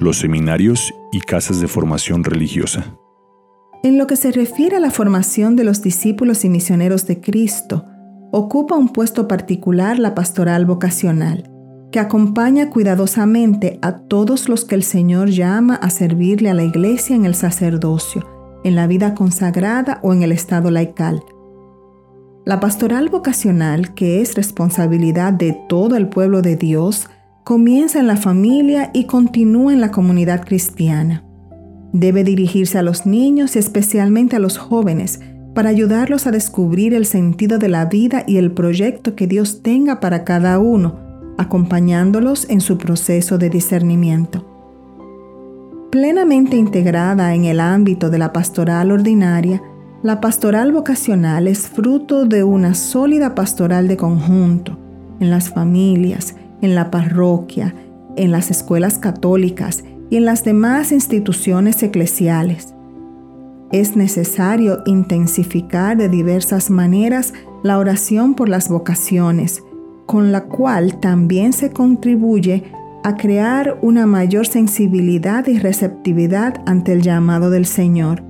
los seminarios y casas de formación religiosa. En lo que se refiere a la formación de los discípulos y misioneros de Cristo, ocupa un puesto particular la pastoral vocacional, que acompaña cuidadosamente a todos los que el Señor llama a servirle a la iglesia en el sacerdocio, en la vida consagrada o en el estado laical. La pastoral vocacional, que es responsabilidad de todo el pueblo de Dios, comienza en la familia y continúa en la comunidad cristiana. Debe dirigirse a los niños y especialmente a los jóvenes para ayudarlos a descubrir el sentido de la vida y el proyecto que Dios tenga para cada uno, acompañándolos en su proceso de discernimiento. Plenamente integrada en el ámbito de la pastoral ordinaria, la pastoral vocacional es fruto de una sólida pastoral de conjunto, en las familias, en la parroquia, en las escuelas católicas y en las demás instituciones eclesiales. Es necesario intensificar de diversas maneras la oración por las vocaciones, con la cual también se contribuye a crear una mayor sensibilidad y receptividad ante el llamado del Señor,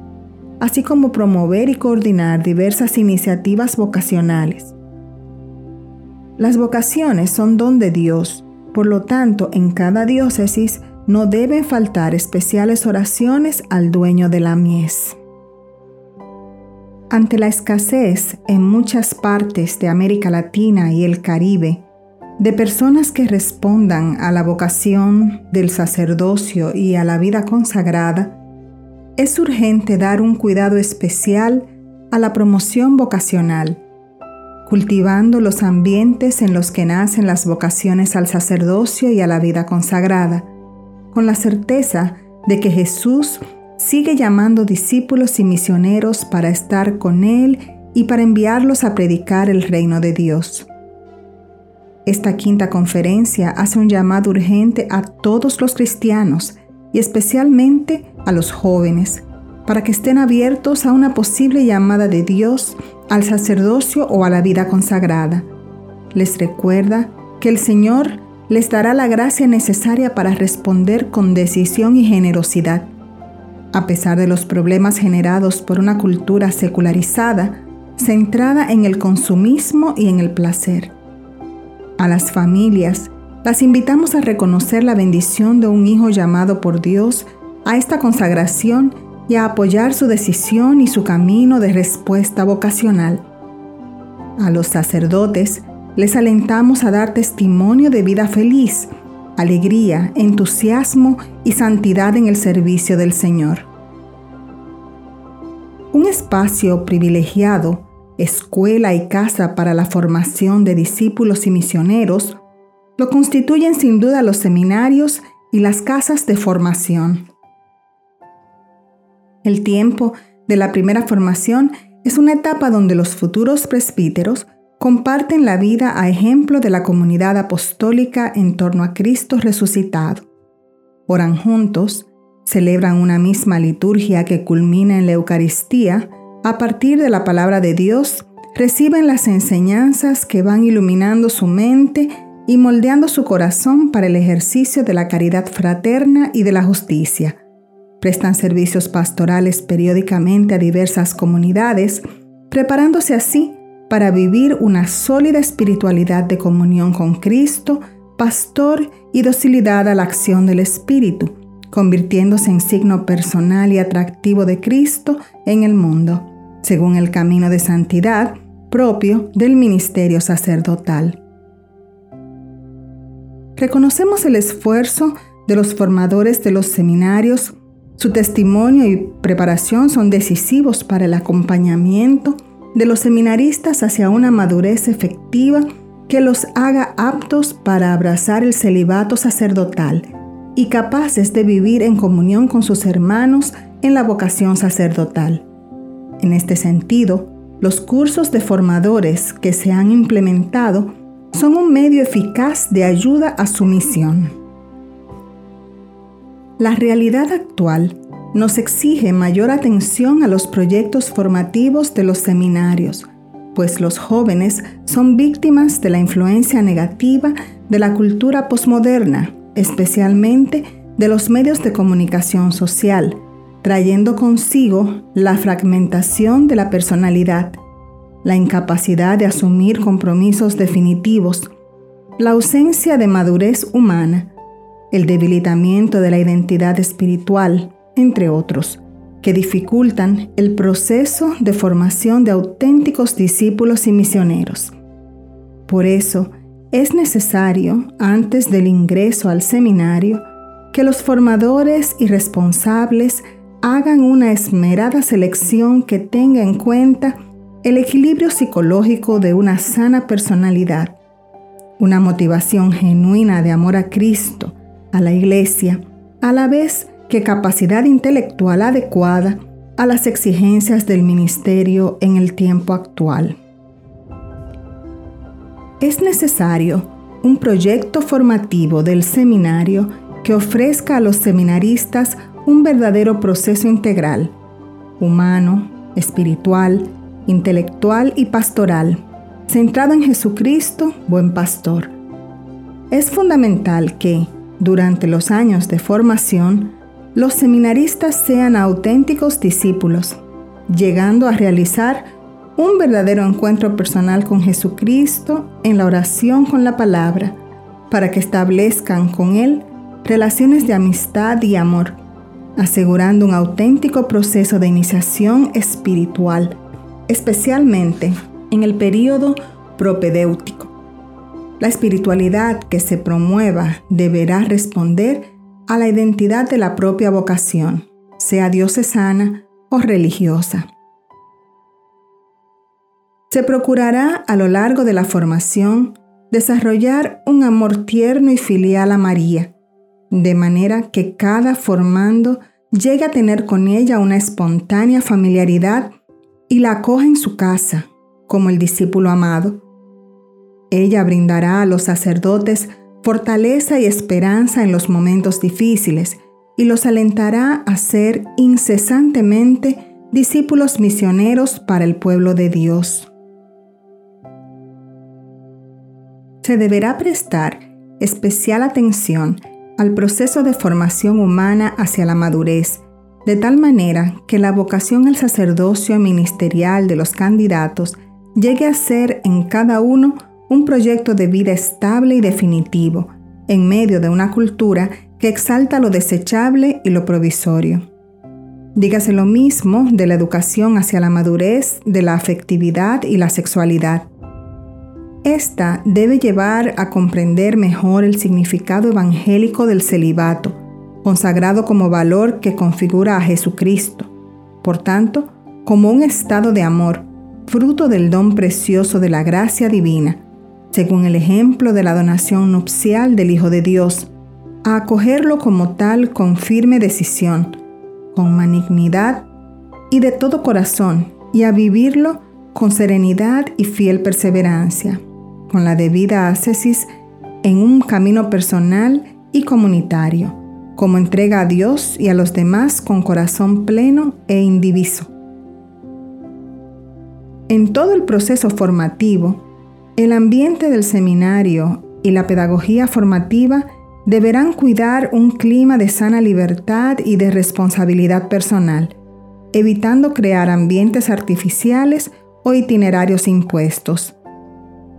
así como promover y coordinar diversas iniciativas vocacionales. Las vocaciones son don de Dios, por lo tanto en cada diócesis no deben faltar especiales oraciones al dueño de la mies. Ante la escasez en muchas partes de América Latina y el Caribe de personas que respondan a la vocación del sacerdocio y a la vida consagrada, es urgente dar un cuidado especial a la promoción vocacional, cultivando los ambientes en los que nacen las vocaciones al sacerdocio y a la vida consagrada, con la certeza de que Jesús sigue llamando discípulos y misioneros para estar con Él y para enviarlos a predicar el reino de Dios. Esta quinta conferencia hace un llamado urgente a todos los cristianos y especialmente a los jóvenes, para que estén abiertos a una posible llamada de Dios al sacerdocio o a la vida consagrada. Les recuerda que el Señor les dará la gracia necesaria para responder con decisión y generosidad a pesar de los problemas generados por una cultura secularizada, centrada en el consumismo y en el placer. A las familias las invitamos a reconocer la bendición de un hijo llamado por Dios a esta consagración y a apoyar su decisión y su camino de respuesta vocacional. A los sacerdotes les alentamos a dar testimonio de vida feliz, alegría, entusiasmo y santidad en el servicio del Señor. Un espacio privilegiado, escuela y casa para la formación de discípulos y misioneros, lo constituyen sin duda los seminarios y las casas de formación. El tiempo de la primera formación es una etapa donde los futuros presbíteros comparten la vida a ejemplo de la comunidad apostólica en torno a Cristo resucitado. Oran juntos, celebran una misma liturgia que culmina en la Eucaristía, a partir de la palabra de Dios, reciben las enseñanzas que van iluminando su mente y moldeando su corazón para el ejercicio de la caridad fraterna y de la justicia. Prestan servicios pastorales periódicamente a diversas comunidades, preparándose así para vivir una sólida espiritualidad de comunión con Cristo, pastor y docilidad a la acción del Espíritu, convirtiéndose en signo personal y atractivo de Cristo en el mundo, según el camino de santidad propio del ministerio sacerdotal. Reconocemos el esfuerzo de los formadores de los seminarios, su testimonio y preparación son decisivos para el acompañamiento de los seminaristas hacia una madurez efectiva que los haga aptos para abrazar el celibato sacerdotal y capaces de vivir en comunión con sus hermanos en la vocación sacerdotal. En este sentido, los cursos de formadores que se han implementado son un medio eficaz de ayuda a su misión. La realidad actual nos exige mayor atención a los proyectos formativos de los seminarios, pues los jóvenes son víctimas de la influencia negativa de la cultura posmoderna, especialmente de los medios de comunicación social, trayendo consigo la fragmentación de la personalidad, la incapacidad de asumir compromisos definitivos, la ausencia de madurez humana, el debilitamiento de la identidad espiritual, entre otros, que dificultan el proceso de formación de auténticos discípulos y misioneros. Por eso, es necesario, antes del ingreso al seminario, que los formadores y responsables hagan una esmerada selección que tenga en cuenta el equilibrio psicológico de una sana personalidad, una motivación genuina de amor a Cristo, a la Iglesia, a la vez que capacidad intelectual adecuada a las exigencias del ministerio en el tiempo actual. Es necesario un proyecto formativo del seminario que ofrezca a los seminaristas un verdadero proceso integral, humano, espiritual, intelectual y pastoral, centrado en Jesucristo, buen pastor. Es fundamental que, durante los años de formación, los seminaristas sean auténticos discípulos, llegando a realizar un verdadero encuentro personal con Jesucristo en la oración con la palabra, para que establezcan con Él relaciones de amistad y amor, asegurando un auténtico proceso de iniciación espiritual, especialmente en el período propedéutico. La espiritualidad que se promueva deberá responder a la identidad de la propia vocación, sea diocesana o religiosa. Se procurará a lo largo de la formación desarrollar un amor tierno y filial a María, de manera que cada formando llegue a tener con ella una espontánea familiaridad y la acoja en su casa, como el discípulo amado. Ella brindará a los sacerdotes fortaleza y esperanza en los momentos difíciles y los alentará a ser incesantemente discípulos misioneros para el pueblo de Dios. Se deberá prestar especial atención al proceso de formación humana hacia la madurez, de tal manera que la vocación al sacerdocio ministerial de los candidatos llegue a ser en cada uno un proyecto de vida estable y definitivo, en medio de una cultura que exalta lo desechable y lo provisorio. Dígase lo mismo de la educación hacia la madurez, de la afectividad y la sexualidad. Esta debe llevar a comprender mejor el significado evangélico del celibato, consagrado como valor que configura a Jesucristo, por tanto, como un estado de amor, fruto del don precioso de la gracia divina, según el ejemplo de la donación nupcial del Hijo de Dios, a acogerlo como tal con firme decisión, con malignidad y de todo corazón, y a vivirlo con serenidad y fiel perseverancia con la debida ascesis en un camino personal y comunitario, como entrega a Dios y a los demás con corazón pleno e indiviso. En todo el proceso formativo, el ambiente del seminario y la pedagogía formativa deberán cuidar un clima de sana libertad y de responsabilidad personal, evitando crear ambientes artificiales o itinerarios impuestos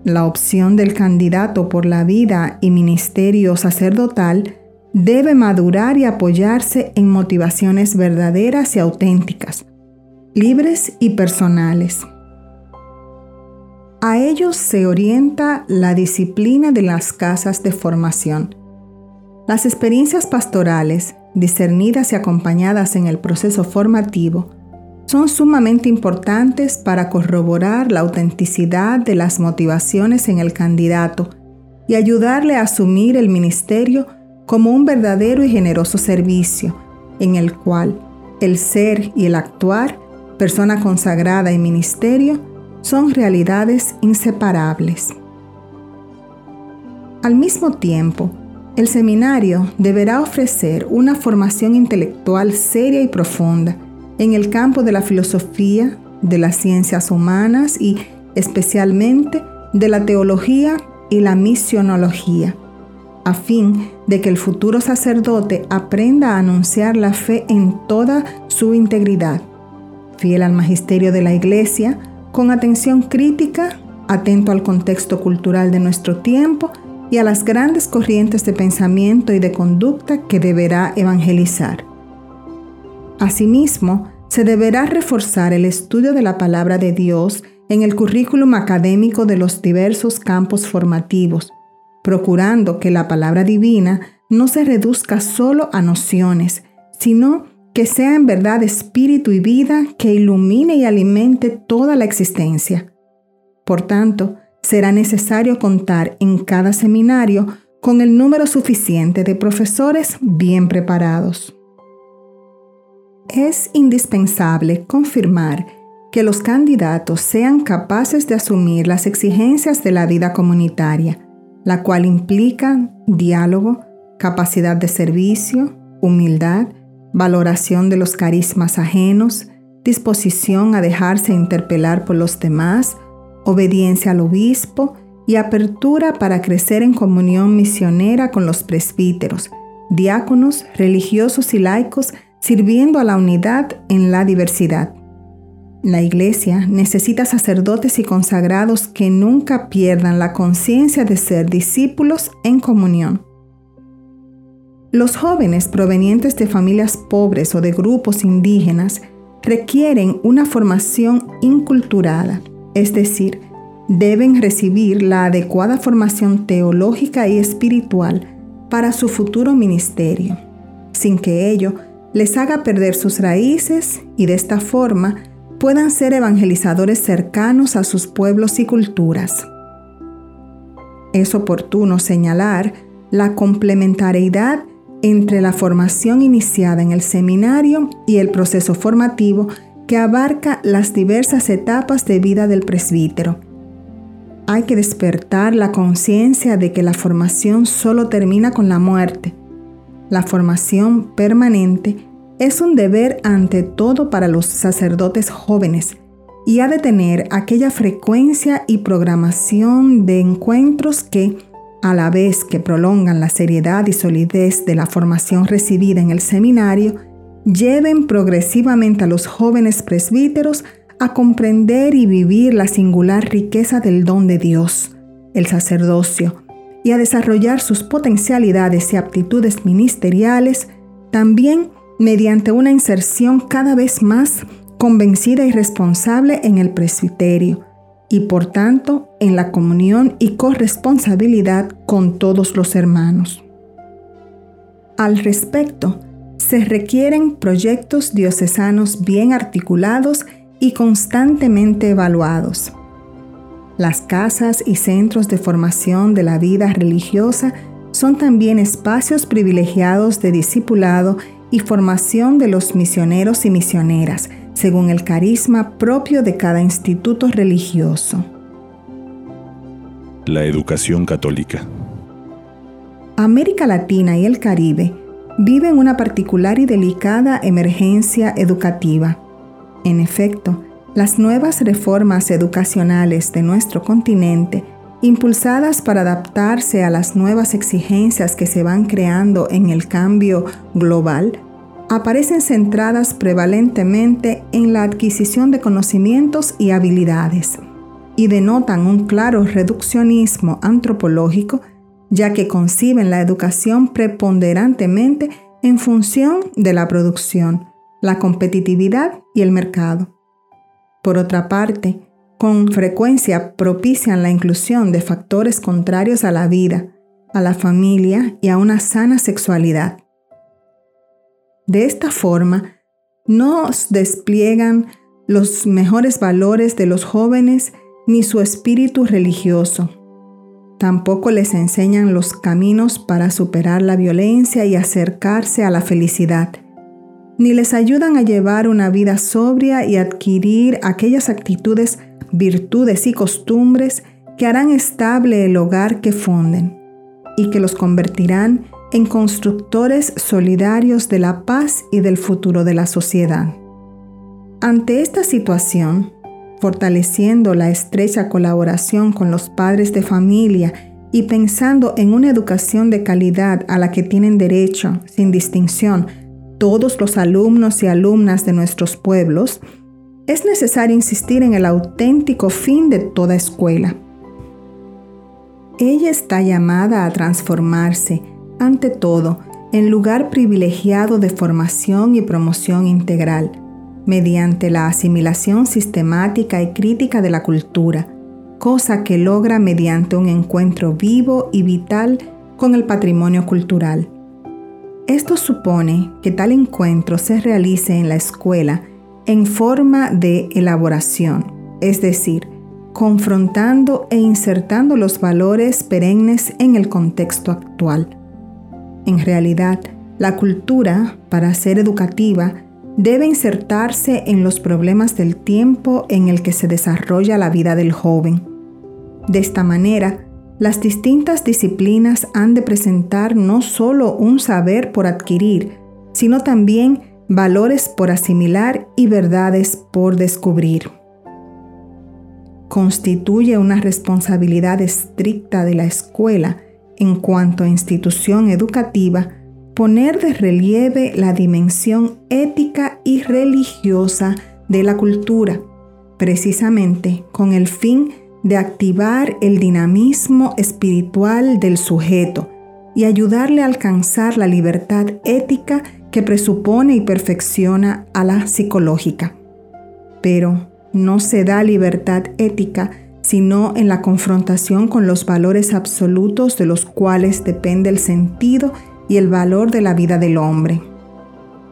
la opción del candidato por la vida y ministerio sacerdotal debe madurar y apoyarse en motivaciones verdaderas y auténticas, libres y personales. A ellos se orienta la disciplina de las casas de formación. Las experiencias pastorales, discernidas y acompañadas en el proceso formativo, son sumamente importantes para corroborar la autenticidad de las motivaciones en el candidato y ayudarle a asumir el ministerio como un verdadero y generoso servicio, en el cual el ser y el actuar, persona consagrada y ministerio, son realidades inseparables. Al mismo tiempo, el seminario deberá ofrecer una formación intelectual seria y profunda, en el campo de la filosofía, de las ciencias humanas y especialmente de la teología y la misionología, a fin de que el futuro sacerdote aprenda a anunciar la fe en toda su integridad, fiel al magisterio de la Iglesia, con atención crítica, atento al contexto cultural de nuestro tiempo y a las grandes corrientes de pensamiento y de conducta que deberá evangelizar. Asimismo, se deberá reforzar el estudio de la palabra de Dios en el currículum académico de los diversos campos formativos, procurando que la palabra divina no se reduzca solo a nociones, sino que sea en verdad espíritu y vida que ilumine y alimente toda la existencia. Por tanto, será necesario contar en cada seminario con el número suficiente de profesores bien preparados. Es indispensable confirmar que los candidatos sean capaces de asumir las exigencias de la vida comunitaria, la cual implica diálogo, capacidad de servicio, humildad, valoración de los carismas ajenos, disposición a dejarse interpelar por los demás, obediencia al obispo y apertura para crecer en comunión misionera con los presbíteros, diáconos, religiosos y laicos, sirviendo a la unidad en la diversidad. La Iglesia necesita sacerdotes y consagrados que nunca pierdan la conciencia de ser discípulos en comunión. Los jóvenes provenientes de familias pobres o de grupos indígenas requieren una formación inculturada, es decir, deben recibir la adecuada formación teológica y espiritual para su futuro ministerio, sin que ello les haga perder sus raíces y de esta forma puedan ser evangelizadores cercanos a sus pueblos y culturas. Es oportuno señalar la complementariedad entre la formación iniciada en el seminario y el proceso formativo que abarca las diversas etapas de vida del presbítero. Hay que despertar la conciencia de que la formación solo termina con la muerte. La formación permanente es un deber ante todo para los sacerdotes jóvenes y ha de tener aquella frecuencia y programación de encuentros que, a la vez que prolongan la seriedad y solidez de la formación recibida en el seminario, lleven progresivamente a los jóvenes presbíteros a comprender y vivir la singular riqueza del don de Dios, el sacerdocio, y a desarrollar sus potencialidades y aptitudes ministeriales, también mediante una inserción cada vez más convencida y responsable en el presbiterio, y por tanto en la comunión y corresponsabilidad con todos los hermanos. Al respecto, se requieren proyectos diocesanos bien articulados y constantemente evaluados. Las casas y centros de formación de la vida religiosa son también espacios privilegiados de discipulado y formación de los misioneros y misioneras, según el carisma propio de cada instituto religioso. La educación católica. América Latina y el Caribe viven una particular y delicada emergencia educativa. En efecto, las nuevas reformas educacionales de nuestro continente, impulsadas para adaptarse a las nuevas exigencias que se van creando en el cambio global, aparecen centradas prevalentemente en la adquisición de conocimientos y habilidades y denotan un claro reduccionismo antropológico ya que conciben la educación preponderantemente en función de la producción, la competitividad y el mercado. Por otra parte, con frecuencia propician la inclusión de factores contrarios a la vida, a la familia y a una sana sexualidad. De esta forma, nos despliegan los mejores valores de los jóvenes ni su espíritu religioso. Tampoco les enseñan los caminos para superar la violencia y acercarse a la felicidad, ni les ayudan a llevar una vida sobria y adquirir aquellas actitudes, virtudes y costumbres que harán estable el hogar que funden y que los convertirán en constructores solidarios de la paz y del futuro de la sociedad. Ante esta situación, fortaleciendo la estrecha colaboración con los padres de familia y pensando en una educación de calidad a la que tienen derecho, sin distinción, todos los alumnos y alumnas de nuestros pueblos, es necesario insistir en el auténtico fin de toda escuela. Ella está llamada a transformarse, ante todo, en lugar privilegiado de formación y promoción integral, mediante la asimilación sistemática y crítica de la cultura, cosa que logra mediante un encuentro vivo y vital con el patrimonio cultural. Esto supone que tal encuentro se realice en la escuela en forma de elaboración, es decir, confrontando e insertando los valores perennes en el contexto actual. En realidad, la cultura, para ser educativa, debe insertarse en los problemas del tiempo en el que se desarrolla la vida del joven. De esta manera, las distintas disciplinas han de presentar no solo un saber por adquirir, sino también valores por asimilar y verdades por descubrir. Constituye una responsabilidad estricta de la escuela en cuanto a institución educativa poner de relieve la dimensión ética y religiosa de la cultura, precisamente con el fin de activar el dinamismo espiritual del sujeto y ayudarle a alcanzar la libertad ética que presupone y perfecciona a la psicológica. Pero no se da libertad ética sino en la confrontación con los valores absolutos de los cuales depende el sentido y el valor de la vida del hombre.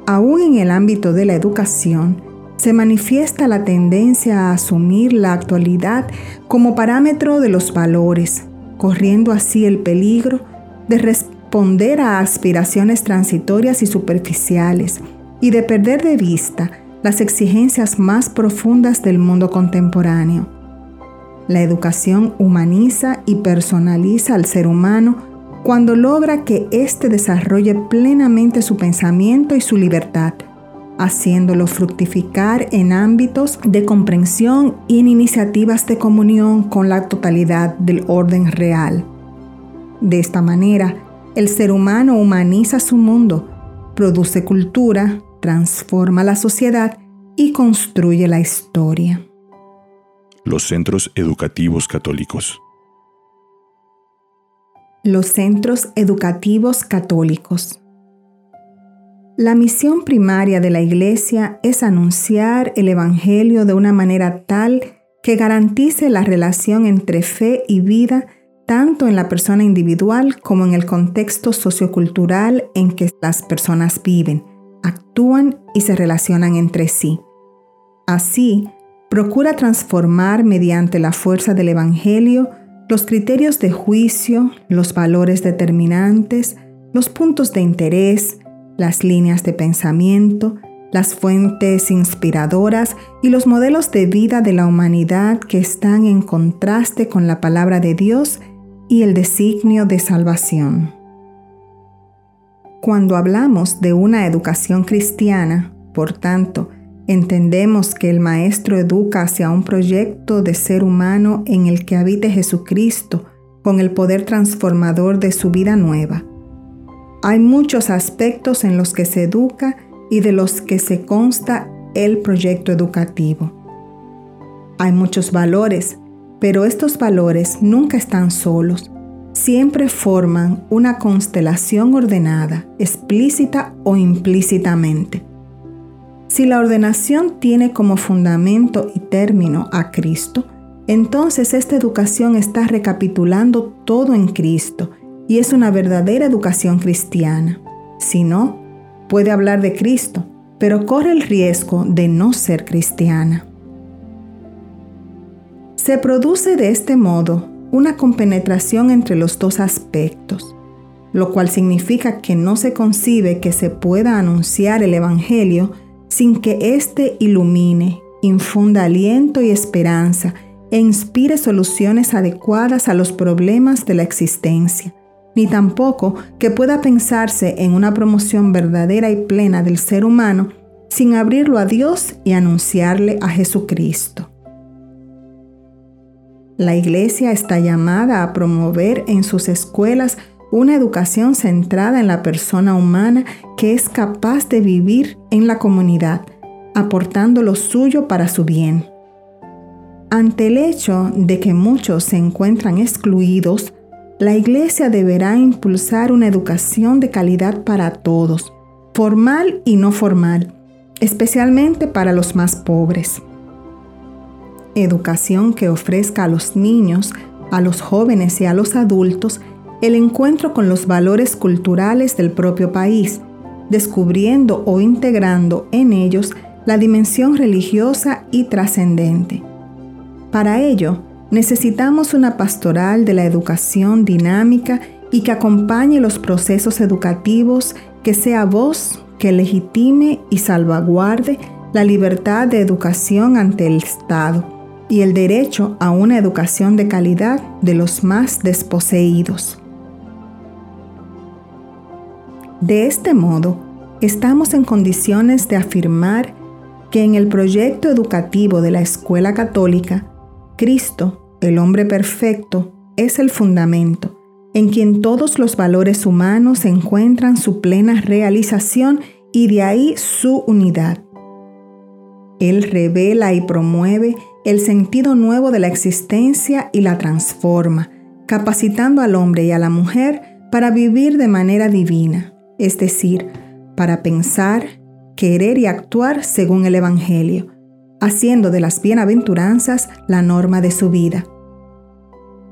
Aún en el ámbito de la educación, se manifiesta la tendencia a asumir la actualidad como parámetro de los valores, corriendo así el peligro de responder a aspiraciones transitorias y superficiales y de perder de vista las exigencias más profundas del mundo contemporáneo. La educación humaniza y personaliza al ser humano cuando logra que éste desarrolle plenamente su pensamiento y su libertad, haciéndolo fructificar en ámbitos de comprensión y en iniciativas de comunión con la totalidad del orden real. De esta manera, el ser humano humaniza su mundo, produce cultura, transforma la sociedad y construye la historia. Los centros educativos católicos. Los centros educativos católicos. La misión primaria de la Iglesia es anunciar el Evangelio de una manera tal que garantice la relación entre fe y vida tanto en la persona individual como en el contexto sociocultural en que las personas viven, actúan y se relacionan entre sí. Así, procura transformar mediante la fuerza del Evangelio los criterios de juicio, los valores determinantes, los puntos de interés, las líneas de pensamiento, las fuentes inspiradoras y los modelos de vida de la humanidad que están en contraste con la palabra de Dios y el designio de salvación. Cuando hablamos de una educación cristiana, por tanto, entendemos que el Maestro educa hacia un proyecto de ser humano en el que habite Jesucristo con el poder transformador de su vida nueva. Hay muchos aspectos en los que se educa y de los que se consta el proyecto educativo. Hay muchos valores pero estos valores nunca están solos, siempre forman una constelación ordenada, explícita o implícitamente. Si la ordenación tiene como fundamento y término a Cristo, entonces esta educación está recapitulando todo en Cristo y es una verdadera educación cristiana. Si no, puede hablar de Cristo, pero corre el riesgo de no ser cristiana. Se produce de este modo una compenetración entre los dos aspectos, lo cual significa que no se concibe que se pueda anunciar el Evangelio sin que éste ilumine, infunda aliento y esperanza e inspire soluciones adecuadas a los problemas de la existencia, ni tampoco que pueda pensarse en una promoción verdadera y plena del ser humano sin abrirlo a Dios y anunciarle a Jesucristo. La Iglesia está llamada a promover en sus escuelas una educación centrada en la persona humana que es capaz de vivir en la comunidad, aportando lo suyo para su bien. Ante el hecho de que muchos se encuentran excluidos, la Iglesia deberá impulsar una educación de calidad para todos, formal y no formal, especialmente para los más pobres. Educación que ofrezca a los niños, a los jóvenes y a los adultos el encuentro con los valores culturales del propio país, descubriendo o integrando en ellos la dimensión religiosa y trascendente. Para ello, necesitamos una pastoral de la educación dinámica y que acompañe los procesos educativos, que sea voz que legitime y salvaguarde la libertad de educación ante el Estado y el derecho a una educación de calidad de los más desposeídos. De este modo, estamos en condiciones de afirmar que en el proyecto educativo de la Escuela Católica, Cristo, el hombre perfecto, es el fundamento, en quien todos los valores humanos encuentran su plena realización y de ahí su unidad. Él revela y promueve el sentido nuevo de la existencia y la transforma, capacitando al hombre y a la mujer para vivir de manera divina, es decir, para pensar, querer y actuar según el Evangelio, haciendo de las bienaventuranzas la norma de su vida.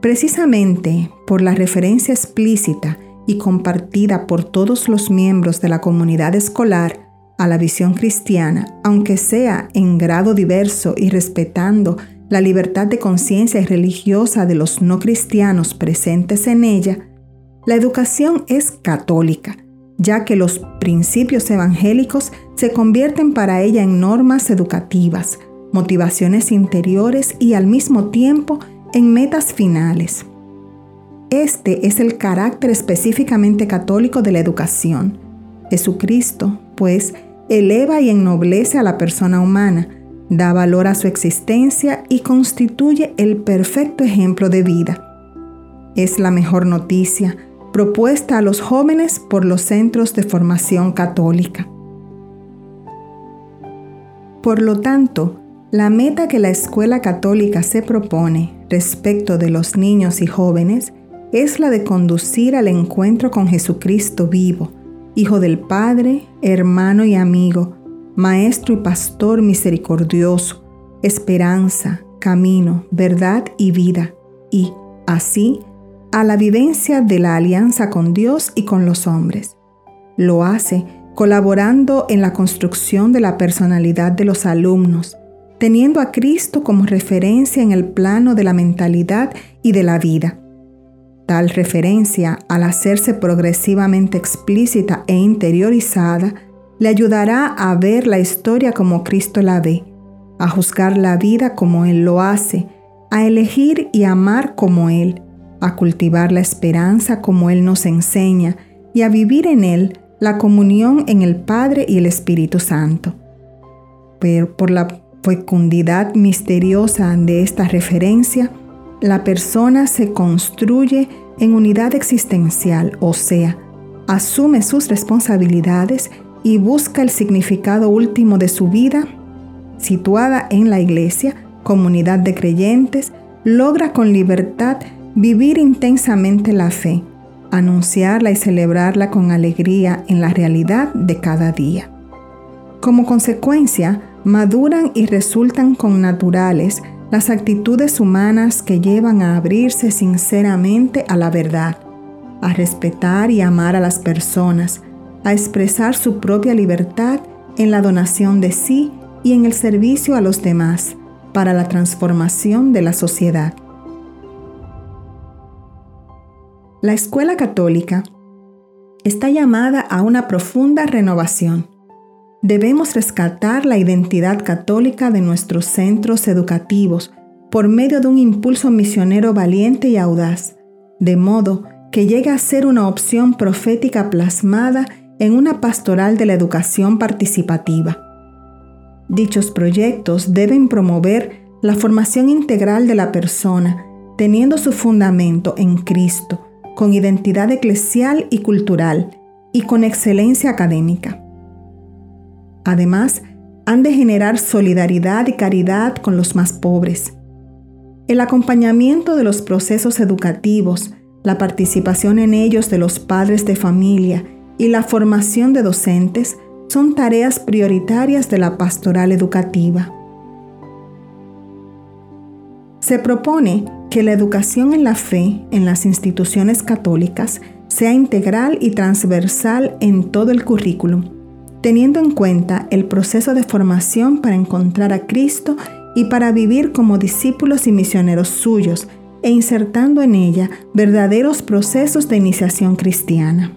Precisamente por la referencia explícita y compartida por todos los miembros de la comunidad escolar a la visión cristiana, aunque sea en grado diverso y respetando la libertad de conciencia y religiosa de los no cristianos presentes en ella, la educación es católica ya que los principios evangélicos se convierten para ella en normas educativas, motivaciones interiores y al mismo tiempo en metas finales. Este es el carácter específicamente católico de la educación. Jesucristo, pues, eleva y ennoblece a la persona humana, da valor a su existencia y constituye el perfecto ejemplo de vida. Es la mejor noticia, propuesta a los jóvenes por los centros de formación católica. Por lo tanto, la meta que la escuela católica se propone respecto de los niños y jóvenes es la de conducir al encuentro con Jesucristo vivo, Hijo del Padre, hermano y amigo, Maestro y Pastor misericordioso, esperanza, camino, verdad y vida, y, así, a la vivencia de la alianza con Dios y con los hombres. Lo hace colaborando en la construcción de la personalidad de los alumnos, teniendo a Cristo como referencia en el plano de la mentalidad y de la vida. Tal referencia, al hacerse progresivamente explícita e interiorizada, le ayudará a ver la historia como Cristo la ve, a juzgar la vida como Él lo hace, a elegir y amar como Él, a cultivar la esperanza como Él nos enseña y a vivir en Él la comunión en el Padre y el Espíritu Santo. Pero por la fecundidad misteriosa de esta referencia, la persona se construye en unidad existencial, o sea, asume sus responsabilidades y busca el significado último de su vida, situada en la iglesia, comunidad de creyentes, logra con libertad Vivir intensamente la fe, anunciarla y celebrarla con alegría en la realidad de cada día. Como consecuencia, maduran y resultan con naturales las actitudes humanas que llevan a abrirse sinceramente a la verdad, a respetar y amar a las personas, a expresar su propia libertad en la donación de sí y en el servicio a los demás para la transformación de la sociedad. La escuela católica está llamada a una profunda renovación. Debemos rescatar la identidad católica de nuestros centros educativos por medio de un impulso misionero valiente y audaz, de modo que llegue a ser una opción profética plasmada en una pastoral de la educación participativa. Dichos proyectos deben promover la formación integral de la persona teniendo su fundamento en Cristo, con identidad eclesial y cultural y con excelencia académica. Además, han de generar solidaridad y caridad con los más pobres. El acompañamiento de los procesos educativos, la participación en ellos de los padres de familia y la formación de docentes son tareas prioritarias de la pastoral educativa. Se propone que la educación en la fe en las instituciones católicas sea integral y transversal en todo el currículum, teniendo en cuenta el proceso de formación para encontrar a Cristo y para vivir como discípulos y misioneros suyos, e insertando en ella verdaderos procesos de iniciación cristiana.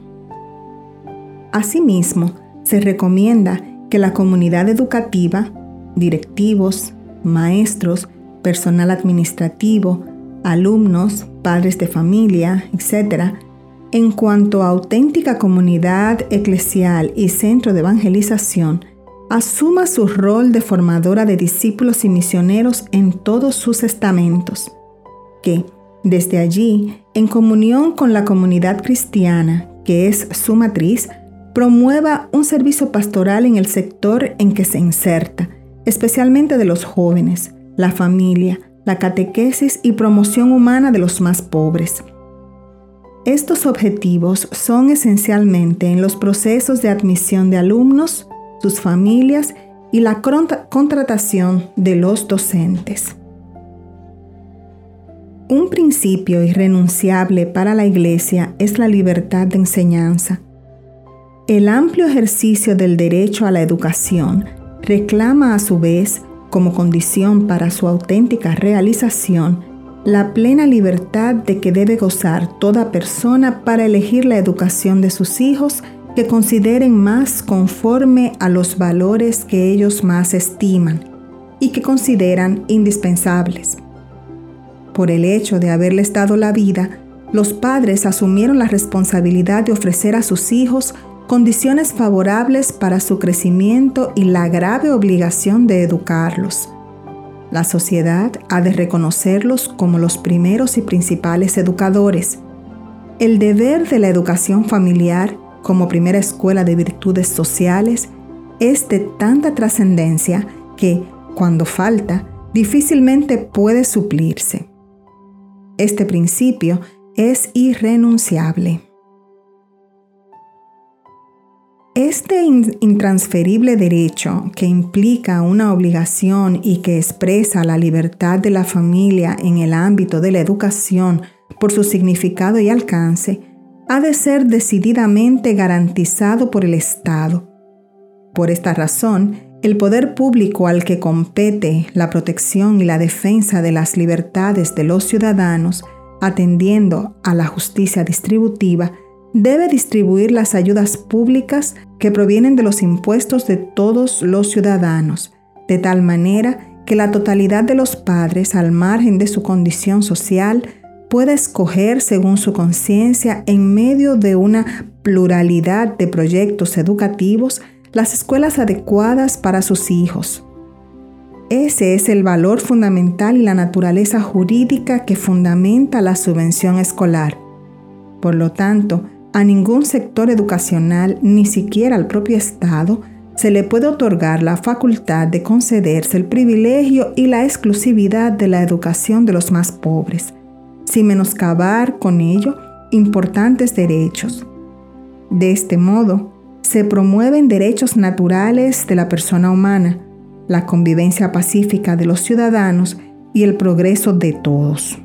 Asimismo, se recomienda que la comunidad educativa, directivos, maestros, personal administrativo, alumnos, padres de familia, etc., en cuanto a auténtica comunidad eclesial y centro de evangelización, asuma su rol de formadora de discípulos y misioneros en todos sus estamentos, que, desde allí, en comunión con la comunidad cristiana, que es su matriz, promueva un servicio pastoral en el sector en que se inserta, especialmente de los jóvenes, la familia, la catequesis y promoción humana de los más pobres. Estos objetivos son esencialmente en los procesos de admisión de alumnos, sus familias y la contratación de los docentes. Un principio irrenunciable para la Iglesia es la libertad de enseñanza. El amplio ejercicio del derecho a la educación reclama a su vez, como condición para su auténtica realización, la plena libertad de que debe gozar toda persona para elegir la educación de sus hijos que consideren más conforme a los valores que ellos más estiman y que consideran indispensables. Por el hecho de haberles dado la vida, los padres asumieron la responsabilidad de ofrecer a sus hijos condiciones favorables para su crecimiento y la grave obligación de educarlos. La sociedad ha de reconocerlos como los primeros y principales educadores. El deber de la educación familiar como primera escuela de virtudes sociales es de tanta trascendencia que, cuando falta, difícilmente puede suplirse. Este principio es irrenunciable. Este intransferible derecho que implica una obligación y que expresa la libertad de la familia en el ámbito de la educación por su significado y alcance, ha de ser decididamente garantizado por el Estado. Por esta razón, el poder público al que compete la protección y la defensa de las libertades de los ciudadanos, atendiendo a la justicia distributiva, debe distribuir las ayudas públicas que provienen de los impuestos de todos los ciudadanos, de tal manera que la totalidad de los padres, al margen de su condición social, pueda escoger según su conciencia en medio de una pluralidad de proyectos educativos las escuelas adecuadas para sus hijos. Ese es el valor fundamental y la naturaleza jurídica que fundamenta la subvención escolar. Por lo tanto, a ningún sector educacional, ni siquiera al propio Estado, se le puede otorgar la facultad de concederse el privilegio y la exclusividad de la educación de los más pobres, sin menoscabar con ello importantes derechos. De este modo, se promueven derechos naturales de la persona humana, la convivencia pacífica de los ciudadanos y el progreso de todos.